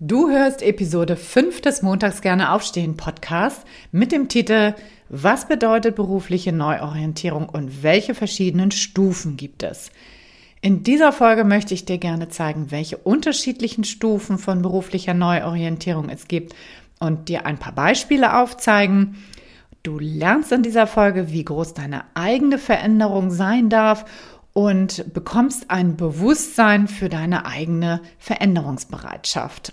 Du hörst Episode 5 des Montags gerne aufstehen Podcast mit dem Titel Was bedeutet berufliche Neuorientierung und welche verschiedenen Stufen gibt es? In dieser Folge möchte ich dir gerne zeigen, welche unterschiedlichen Stufen von beruflicher Neuorientierung es gibt und dir ein paar Beispiele aufzeigen. Du lernst in dieser Folge, wie groß deine eigene Veränderung sein darf und bekommst ein Bewusstsein für deine eigene Veränderungsbereitschaft.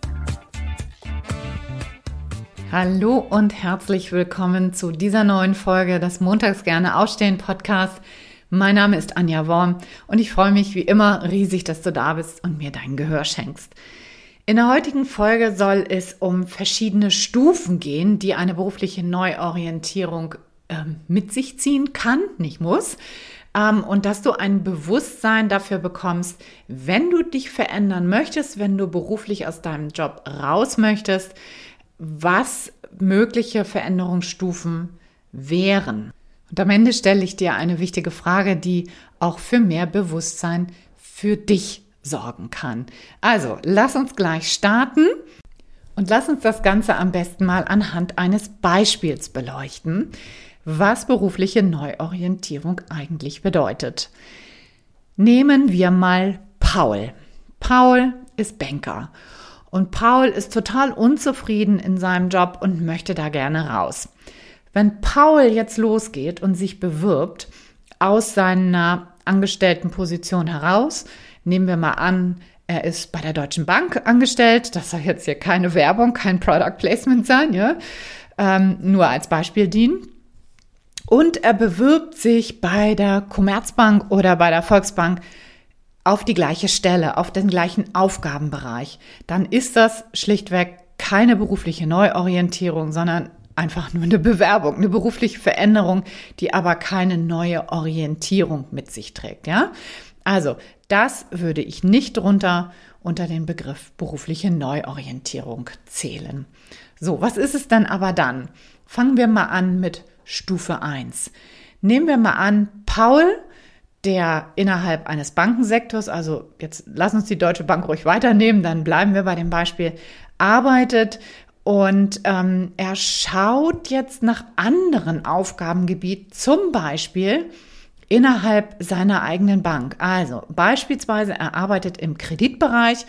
Hallo und herzlich willkommen zu dieser neuen Folge des Montags gerne Aufstehen Podcast. Mein Name ist Anja Worm und ich freue mich wie immer riesig, dass du da bist und mir dein Gehör schenkst. In der heutigen Folge soll es um verschiedene Stufen gehen, die eine berufliche Neuorientierung äh, mit sich ziehen kann, nicht muss. Ähm, und dass du ein Bewusstsein dafür bekommst, wenn du dich verändern möchtest, wenn du beruflich aus deinem Job raus möchtest, was mögliche Veränderungsstufen wären. Und am Ende stelle ich dir eine wichtige Frage, die auch für mehr Bewusstsein für dich sorgen kann. Also, lass uns gleich starten und lass uns das Ganze am besten mal anhand eines Beispiels beleuchten, was berufliche Neuorientierung eigentlich bedeutet. Nehmen wir mal Paul. Paul ist Banker und Paul ist total unzufrieden in seinem Job und möchte da gerne raus. Wenn Paul jetzt losgeht und sich bewirbt aus seiner Angestelltenposition heraus, nehmen wir mal an, er ist bei der Deutschen Bank angestellt. Das soll jetzt hier keine Werbung, kein Product Placement sein, ja. Ähm, nur als Beispiel dienen. Und er bewirbt sich bei der Commerzbank oder bei der Volksbank auf die gleiche Stelle, auf den gleichen Aufgabenbereich, dann ist das schlichtweg keine berufliche Neuorientierung, sondern einfach nur eine Bewerbung, eine berufliche Veränderung, die aber keine neue Orientierung mit sich trägt, ja? Also, das würde ich nicht drunter unter den Begriff berufliche Neuorientierung zählen. So, was ist es denn aber dann? Fangen wir mal an mit Stufe 1. Nehmen wir mal an, Paul der innerhalb eines Bankensektors, also jetzt lass uns die Deutsche Bank ruhig weiternehmen, dann bleiben wir bei dem Beispiel, arbeitet und ähm, er schaut jetzt nach anderen Aufgabengebieten, zum Beispiel innerhalb seiner eigenen Bank. Also beispielsweise er arbeitet im Kreditbereich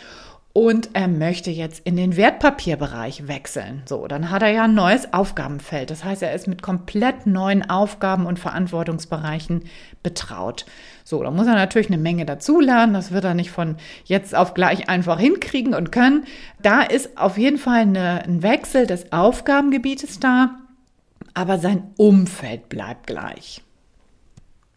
und er möchte jetzt in den Wertpapierbereich wechseln. So, dann hat er ja ein neues Aufgabenfeld. Das heißt, er ist mit komplett neuen Aufgaben und Verantwortungsbereichen betraut. So, da muss er natürlich eine Menge dazulernen. Das wird er nicht von jetzt auf gleich einfach hinkriegen und können. Da ist auf jeden Fall eine, ein Wechsel des Aufgabengebietes da, aber sein Umfeld bleibt gleich.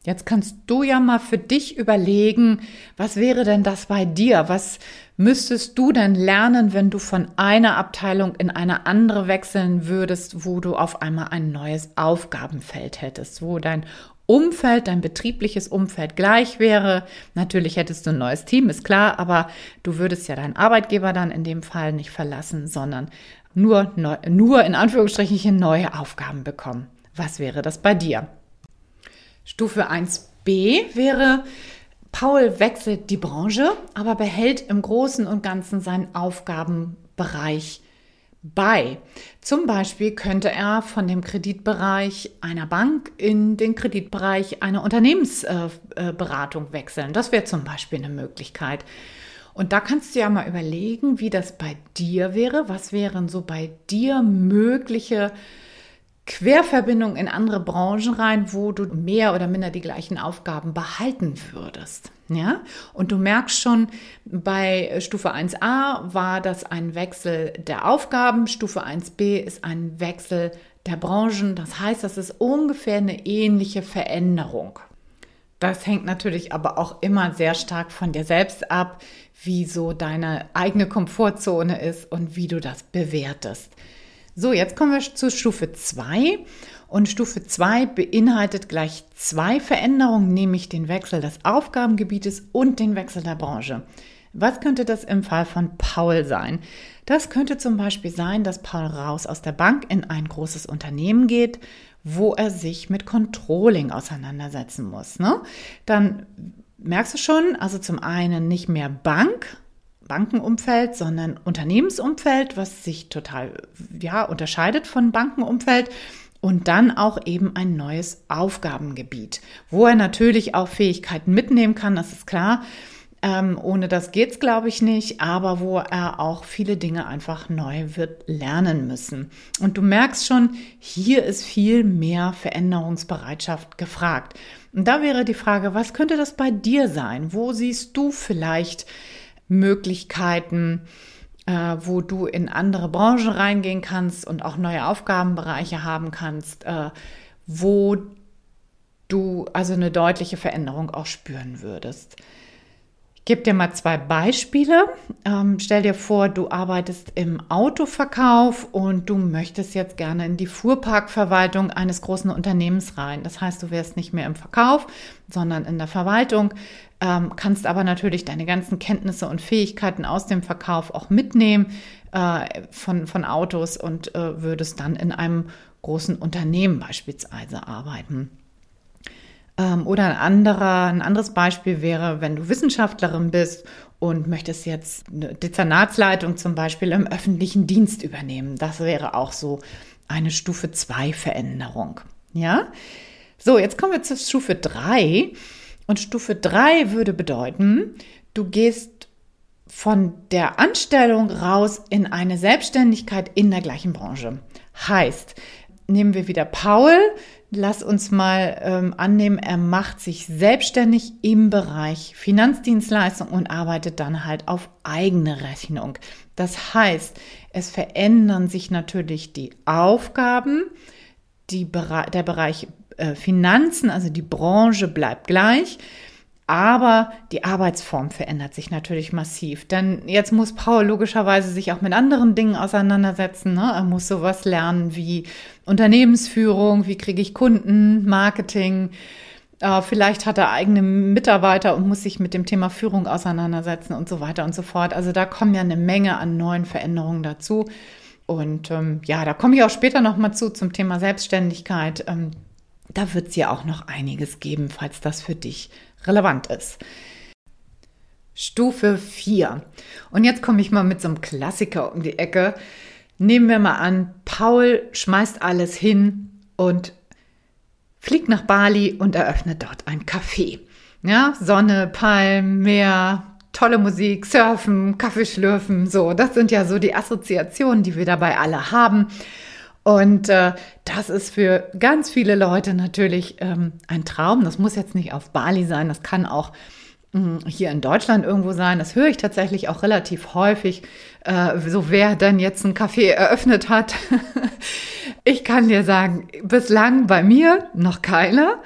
Jetzt kannst du ja mal für dich überlegen, was wäre denn das bei dir? Was müsstest du denn lernen, wenn du von einer Abteilung in eine andere wechseln würdest, wo du auf einmal ein neues Aufgabenfeld hättest, wo dein Umfeld, dein betriebliches Umfeld gleich wäre. Natürlich hättest du ein neues Team, ist klar, aber du würdest ja deinen Arbeitgeber dann in dem Fall nicht verlassen, sondern nur, nur in Anführungsstrichen neue Aufgaben bekommen. Was wäre das bei dir? Stufe 1b wäre, Paul wechselt die Branche, aber behält im Großen und Ganzen seinen Aufgabenbereich bei. Zum Beispiel könnte er von dem Kreditbereich einer Bank in den Kreditbereich einer Unternehmensberatung wechseln. Das wäre zum Beispiel eine Möglichkeit. Und da kannst du ja mal überlegen, wie das bei dir wäre. Was wären so bei dir mögliche Querverbindung in andere Branchen rein, wo du mehr oder minder die gleichen Aufgaben behalten würdest. Ja, und du merkst schon, bei Stufe 1a war das ein Wechsel der Aufgaben, Stufe 1b ist ein Wechsel der Branchen. Das heißt, das ist ungefähr eine ähnliche Veränderung. Das hängt natürlich aber auch immer sehr stark von dir selbst ab, wie so deine eigene Komfortzone ist und wie du das bewertest. So, jetzt kommen wir zu Stufe 2. Und Stufe 2 beinhaltet gleich zwei Veränderungen, nämlich den Wechsel des Aufgabengebietes und den Wechsel der Branche. Was könnte das im Fall von Paul sein? Das könnte zum Beispiel sein, dass Paul raus aus der Bank in ein großes Unternehmen geht, wo er sich mit Controlling auseinandersetzen muss. Ne? Dann merkst du schon, also zum einen nicht mehr Bank, Bankenumfeld, sondern Unternehmensumfeld, was sich total ja, unterscheidet von Bankenumfeld. Und dann auch eben ein neues Aufgabengebiet, wo er natürlich auch Fähigkeiten mitnehmen kann, das ist klar. Ähm, ohne das geht's, glaube ich, nicht, aber wo er auch viele Dinge einfach neu wird lernen müssen. Und du merkst schon, hier ist viel mehr Veränderungsbereitschaft gefragt. Und da wäre die Frage, was könnte das bei dir sein? Wo siehst du vielleicht Möglichkeiten, äh, wo du in andere Branchen reingehen kannst und auch neue Aufgabenbereiche haben kannst, äh, wo du also eine deutliche Veränderung auch spüren würdest. Gebe dir mal zwei Beispiele. Ähm, stell dir vor, du arbeitest im Autoverkauf und du möchtest jetzt gerne in die Fuhrparkverwaltung eines großen Unternehmens rein. Das heißt, du wärst nicht mehr im Verkauf, sondern in der Verwaltung ähm, kannst aber natürlich deine ganzen Kenntnisse und Fähigkeiten aus dem Verkauf auch mitnehmen äh, von, von Autos und äh, würdest dann in einem großen Unternehmen beispielsweise arbeiten. Ähm, oder ein, anderer, ein anderes Beispiel wäre, wenn du Wissenschaftlerin bist und möchtest jetzt eine Dezernatsleitung zum Beispiel im öffentlichen Dienst übernehmen. Das wäre auch so eine Stufe 2 Veränderung. Ja? So, jetzt kommen wir zur Stufe 3. Und Stufe 3 würde bedeuten, du gehst von der Anstellung raus in eine Selbstständigkeit in der gleichen Branche. Heißt, nehmen wir wieder Paul, lass uns mal ähm, annehmen, er macht sich selbstständig im Bereich Finanzdienstleistung und arbeitet dann halt auf eigene Rechnung. Das heißt, es verändern sich natürlich die Aufgaben, die, der Bereich äh, Finanzen, also die Branche bleibt gleich. Aber die Arbeitsform verändert sich natürlich massiv. Denn jetzt muss Paul logischerweise sich auch mit anderen Dingen auseinandersetzen. Ne? Er muss sowas lernen wie Unternehmensführung, wie kriege ich Kunden, Marketing. Äh, vielleicht hat er eigene Mitarbeiter und muss sich mit dem Thema Führung auseinandersetzen und so weiter und so fort. Also da kommen ja eine Menge an neuen Veränderungen dazu. Und ähm, ja, da komme ich auch später nochmal zu zum Thema Selbstständigkeit. Ähm, da wird es ja auch noch einiges geben, falls das für dich relevant ist. Stufe 4. Und jetzt komme ich mal mit so einem Klassiker um die Ecke. Nehmen wir mal an, Paul schmeißt alles hin und fliegt nach Bali und eröffnet dort ein Café. Ja, Sonne, Palm, Meer, tolle Musik, Surfen, Kaffee schlürfen, so. Das sind ja so die Assoziationen, die wir dabei alle haben. Und äh, das ist für ganz viele Leute natürlich ähm, ein Traum. Das muss jetzt nicht auf Bali sein, das kann auch hm, hier in Deutschland irgendwo sein. Das höre ich tatsächlich auch relativ häufig. Äh, so wer dann jetzt ein Café eröffnet hat. ich kann dir sagen, bislang bei mir noch keiner.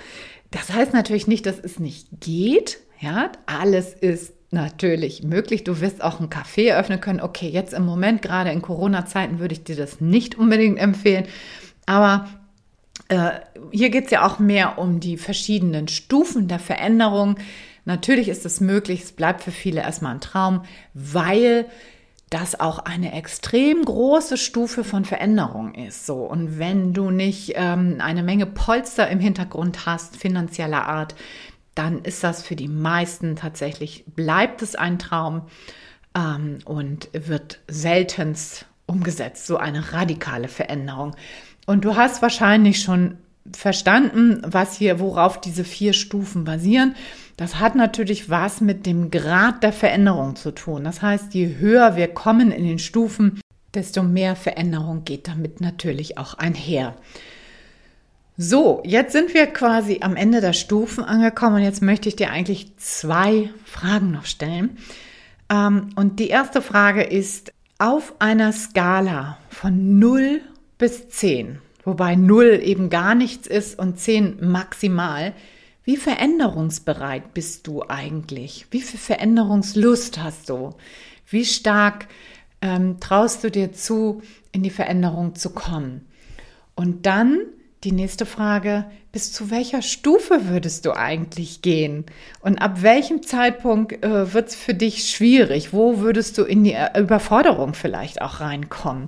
Das heißt natürlich nicht, dass es nicht geht. Ja, alles ist natürlich möglich. Du wirst auch ein Café eröffnen können. Okay, jetzt im Moment, gerade in Corona-Zeiten, würde ich dir das nicht unbedingt empfehlen. Aber äh, hier geht es ja auch mehr um die verschiedenen Stufen der Veränderung. Natürlich ist es möglich, es bleibt für viele erstmal ein Traum, weil das auch eine extrem große Stufe von Veränderung ist. So und wenn du nicht ähm, eine Menge Polster im Hintergrund hast, finanzieller Art, dann ist das für die meisten tatsächlich, bleibt es ein Traum ähm, und wird seltenst umgesetzt, so eine radikale Veränderung. Und du hast wahrscheinlich schon verstanden, was hier, worauf diese vier Stufen basieren. Das hat natürlich was mit dem Grad der Veränderung zu tun. Das heißt, je höher wir kommen in den Stufen, desto mehr Veränderung geht damit natürlich auch einher. So, jetzt sind wir quasi am Ende der Stufen angekommen und jetzt möchte ich dir eigentlich zwei Fragen noch stellen. Ähm, und die erste Frage ist, auf einer Skala von 0 bis 10, wobei 0 eben gar nichts ist und 10 maximal, Wie veränderungsbereit bist du eigentlich? Wie viel Veränderungslust hast du? Wie stark ähm, traust du dir zu, in die Veränderung zu kommen? Und dann die nächste Frage, bis zu welcher Stufe würdest du eigentlich gehen? Und ab welchem Zeitpunkt äh, wird es für dich schwierig? Wo würdest du in die äh, Überforderung vielleicht auch reinkommen?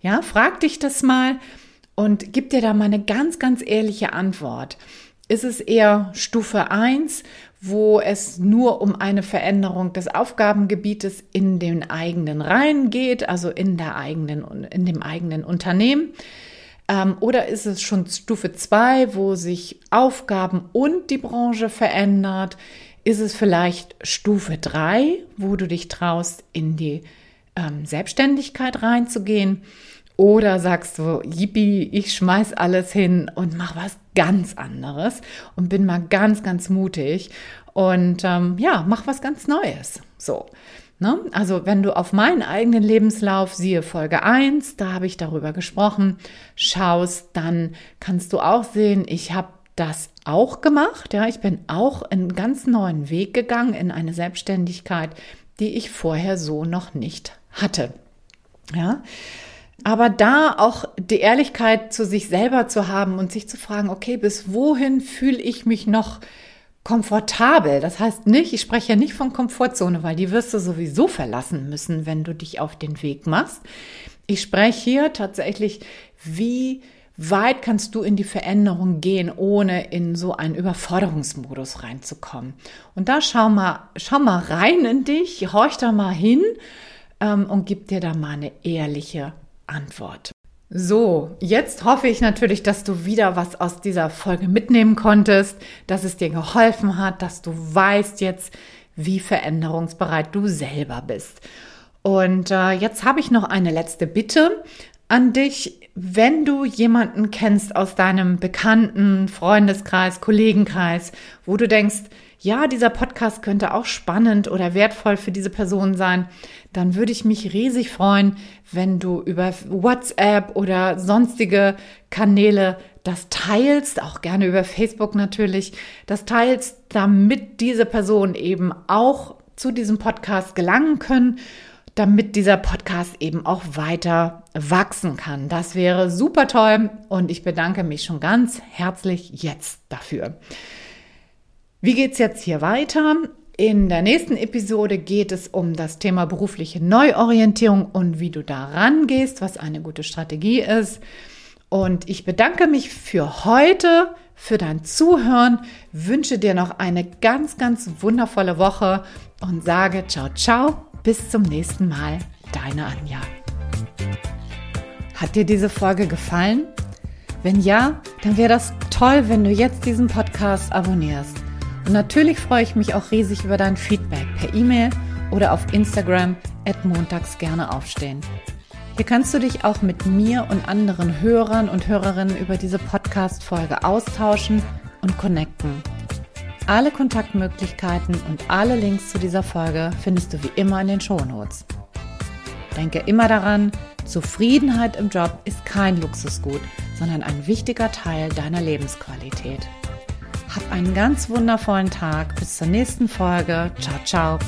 Ja, frag dich das mal und gib dir da mal eine ganz, ganz ehrliche Antwort. Ist es eher Stufe 1, wo es nur um eine Veränderung des Aufgabengebietes in den eigenen Reihen geht, also in der eigenen, in dem eigenen Unternehmen? Ähm, oder ist es schon Stufe 2, wo sich Aufgaben und die Branche verändert? Ist es vielleicht Stufe 3, wo du dich traust, in die ähm, Selbstständigkeit reinzugehen? Oder sagst du, yippie, ich schmeiß alles hin und mach was ganz anderes und bin mal ganz, ganz mutig und ähm, ja, mach was ganz Neues. So. Ne? Also wenn du auf meinen eigenen Lebenslauf, siehe Folge 1, da habe ich darüber gesprochen, schaust, dann kannst du auch sehen, ich habe das auch gemacht. Ja, ich bin auch einen ganz neuen Weg gegangen in eine Selbstständigkeit, die ich vorher so noch nicht hatte. Ja, aber da auch die Ehrlichkeit zu sich selber zu haben und sich zu fragen, okay, bis wohin fühle ich mich noch komfortabel. Das heißt nicht, ich spreche ja nicht von Komfortzone, weil die wirst du sowieso verlassen müssen, wenn du dich auf den Weg machst. Ich spreche hier tatsächlich, wie weit kannst du in die Veränderung gehen, ohne in so einen Überforderungsmodus reinzukommen. Und da schau mal, schau mal rein in dich, horch da mal hin ähm, und gib dir da mal eine ehrliche Antwort. So, jetzt hoffe ich natürlich, dass du wieder was aus dieser Folge mitnehmen konntest, dass es dir geholfen hat, dass du weißt jetzt, wie veränderungsbereit du selber bist. Und äh, jetzt habe ich noch eine letzte Bitte an dich. Wenn du jemanden kennst aus deinem bekannten Freundeskreis, Kollegenkreis, wo du denkst, ja, dieser Podcast könnte auch spannend oder wertvoll für diese Person sein, dann würde ich mich riesig freuen, wenn du über WhatsApp oder sonstige Kanäle das teilst, auch gerne über Facebook natürlich, das teilst, damit diese Person eben auch zu diesem Podcast gelangen können, damit dieser Podcast eben auch weiter wachsen kann. Das wäre super toll und ich bedanke mich schon ganz herzlich jetzt dafür. Wie geht's jetzt hier weiter? In der nächsten Episode geht es um das Thema berufliche Neuorientierung und wie du da rangehst, was eine gute Strategie ist. Und ich bedanke mich für heute, für dein Zuhören, wünsche dir noch eine ganz, ganz wundervolle Woche und sage ciao, ciao, bis zum nächsten Mal, deine Anja. Hat dir diese Folge gefallen? Wenn ja, dann wäre das toll, wenn du jetzt diesen Podcast abonnierst. Und natürlich freue ich mich auch riesig über dein Feedback per E-Mail oder auf Instagram at montags gerne aufstehen. Hier kannst du dich auch mit mir und anderen Hörern und Hörerinnen über diese Podcast-Folge austauschen und connecten. Alle Kontaktmöglichkeiten und alle Links zu dieser Folge findest du wie immer in den Shownotes. Denke immer daran, Zufriedenheit im Job ist kein Luxusgut, sondern ein wichtiger Teil deiner Lebensqualität. Hab einen ganz wundervollen Tag. Bis zur nächsten Folge. Ciao, ciao.